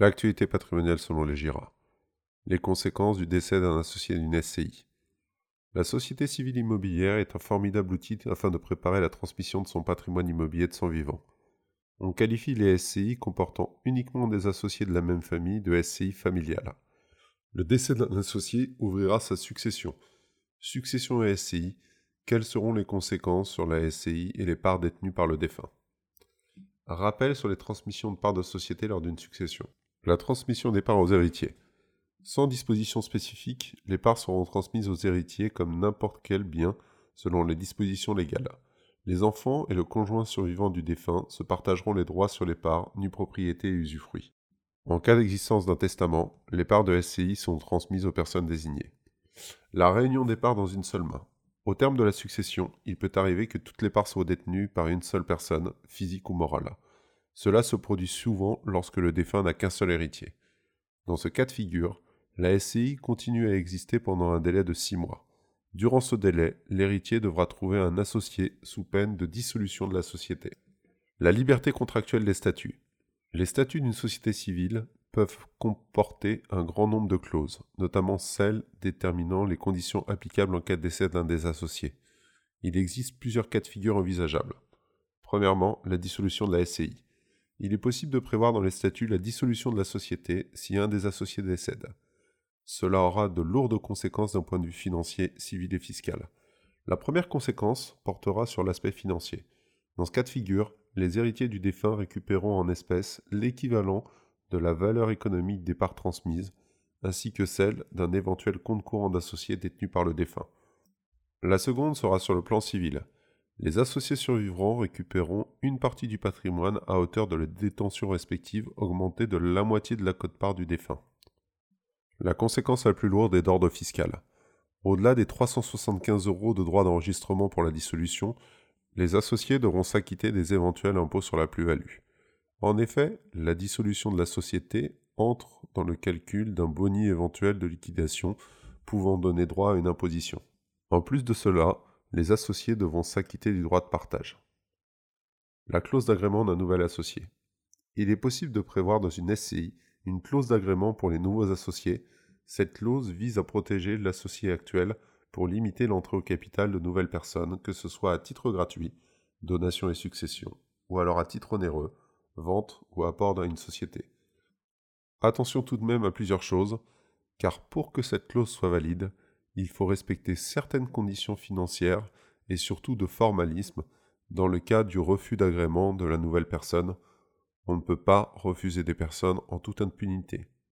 L'actualité patrimoniale selon les GIRA. Les conséquences du décès d'un associé d'une SCI. La société civile immobilière est un formidable outil afin de préparer la transmission de son patrimoine immobilier de son vivant. On qualifie les SCI comportant uniquement des associés de la même famille de SCI familiales. Le décès d'un associé ouvrira sa succession. Succession et SCI, quelles seront les conséquences sur la SCI et les parts détenues par le défunt? Rappel sur les transmissions de parts de société lors d'une succession. La transmission des parts aux héritiers. Sans disposition spécifique, les parts seront transmises aux héritiers comme n'importe quel bien selon les dispositions légales. Les enfants et le conjoint survivant du défunt se partageront les droits sur les parts, nues propriété et usufruit. En cas d'existence d'un testament, les parts de SCI sont transmises aux personnes désignées. La réunion des parts dans une seule main. Au terme de la succession, il peut arriver que toutes les parts soient détenues par une seule personne, physique ou morale. Cela se produit souvent lorsque le défunt n'a qu'un seul héritier. Dans ce cas de figure, la SCI continue à exister pendant un délai de six mois. Durant ce délai, l'héritier devra trouver un associé sous peine de dissolution de la société. La liberté contractuelle des statuts. Les statuts d'une société civile peuvent comporter un grand nombre de clauses, notamment celles déterminant les conditions applicables en cas de décès d'un des associés. Il existe plusieurs cas de figure envisageables. Premièrement, la dissolution de la SCI. Il est possible de prévoir dans les statuts la dissolution de la société si un des associés décède. Cela aura de lourdes conséquences d'un point de vue financier, civil et fiscal. La première conséquence portera sur l'aspect financier. Dans ce cas de figure, les héritiers du défunt récupéreront en espèces l'équivalent de la valeur économique des parts transmises, ainsi que celle d'un éventuel compte courant d'associés détenu par le défunt. La seconde sera sur le plan civil les associés survivants récupéreront une partie du patrimoine à hauteur de la détention respective augmentée de la moitié de la cote-part du défunt. La conséquence la plus lourde est d'ordre fiscal. Au-delà des 375 euros de droits d'enregistrement pour la dissolution, les associés devront s'acquitter des éventuels impôts sur la plus-value. En effet, la dissolution de la société entre dans le calcul d'un boni éventuel de liquidation pouvant donner droit à une imposition. En plus de cela, les associés devront s'acquitter du droit de partage. La clause d'agrément d'un nouvel associé. Il est possible de prévoir dans une SCI une clause d'agrément pour les nouveaux associés. Cette clause vise à protéger l'associé actuel pour limiter l'entrée au capital de nouvelles personnes, que ce soit à titre gratuit, donation et succession, ou alors à titre onéreux, vente ou apport dans une société. Attention tout de même à plusieurs choses, car pour que cette clause soit valide, il faut respecter certaines conditions financières et surtout de formalisme dans le cas du refus d'agrément de la nouvelle personne. On ne peut pas refuser des personnes en toute impunité.